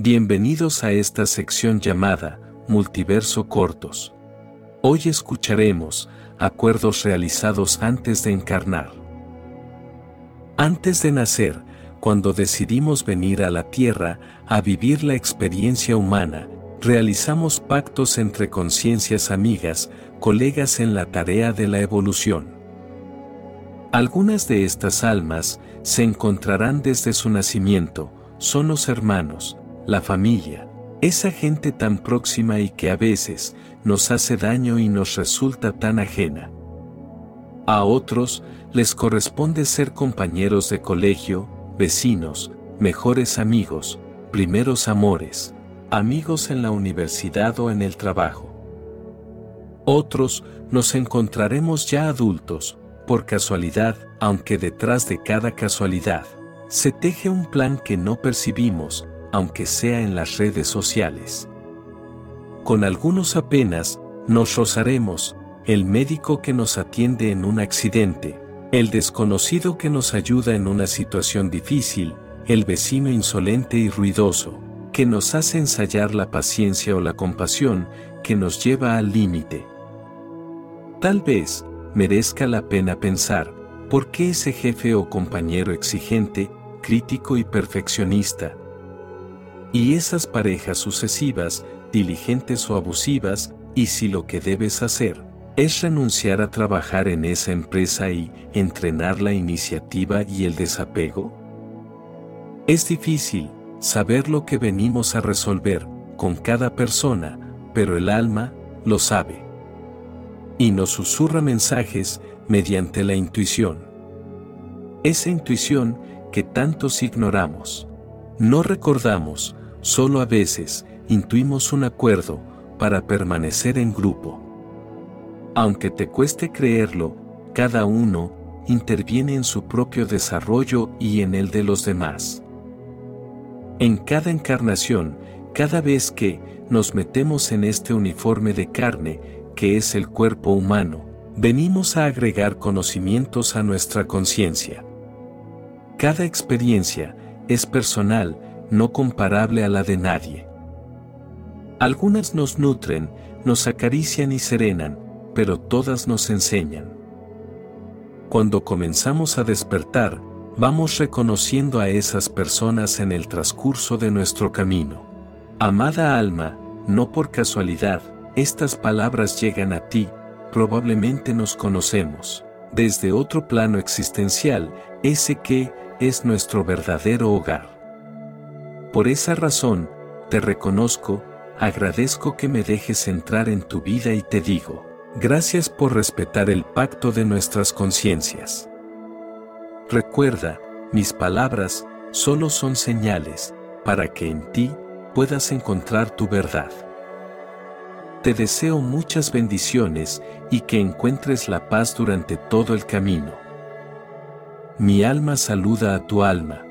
Bienvenidos a esta sección llamada Multiverso Cortos. Hoy escucharemos acuerdos realizados antes de encarnar. Antes de nacer, cuando decidimos venir a la Tierra a vivir la experiencia humana, realizamos pactos entre conciencias amigas, colegas en la tarea de la evolución. Algunas de estas almas se encontrarán desde su nacimiento, son los hermanos, la familia, esa gente tan próxima y que a veces nos hace daño y nos resulta tan ajena. A otros les corresponde ser compañeros de colegio, vecinos, mejores amigos, primeros amores, amigos en la universidad o en el trabajo. Otros nos encontraremos ya adultos, por casualidad, aunque detrás de cada casualidad, se teje un plan que no percibimos, aunque sea en las redes sociales. Con algunos apenas, nos rozaremos, el médico que nos atiende en un accidente, el desconocido que nos ayuda en una situación difícil, el vecino insolente y ruidoso, que nos hace ensayar la paciencia o la compasión, que nos lleva al límite. Tal vez, merezca la pena pensar, ¿por qué ese jefe o compañero exigente, crítico y perfeccionista? Y esas parejas sucesivas, diligentes o abusivas, y si lo que debes hacer, es renunciar a trabajar en esa empresa y entrenar la iniciativa y el desapego? Es difícil saber lo que venimos a resolver con cada persona, pero el alma lo sabe. Y nos susurra mensajes mediante la intuición. Esa intuición que tantos ignoramos. No recordamos, solo a veces, intuimos un acuerdo para permanecer en grupo. Aunque te cueste creerlo, cada uno interviene en su propio desarrollo y en el de los demás. En cada encarnación, cada vez que nos metemos en este uniforme de carne, que es el cuerpo humano, venimos a agregar conocimientos a nuestra conciencia. Cada experiencia es personal, no comparable a la de nadie. Algunas nos nutren, nos acarician y serenan, pero todas nos enseñan. Cuando comenzamos a despertar, vamos reconociendo a esas personas en el transcurso de nuestro camino. Amada alma, no por casualidad, estas palabras llegan a ti, probablemente nos conocemos, desde otro plano existencial, ese que es nuestro verdadero hogar. Por esa razón, te reconozco, agradezco que me dejes entrar en tu vida y te digo, Gracias por respetar el pacto de nuestras conciencias. Recuerda, mis palabras solo son señales para que en ti puedas encontrar tu verdad. Te deseo muchas bendiciones y que encuentres la paz durante todo el camino. Mi alma saluda a tu alma.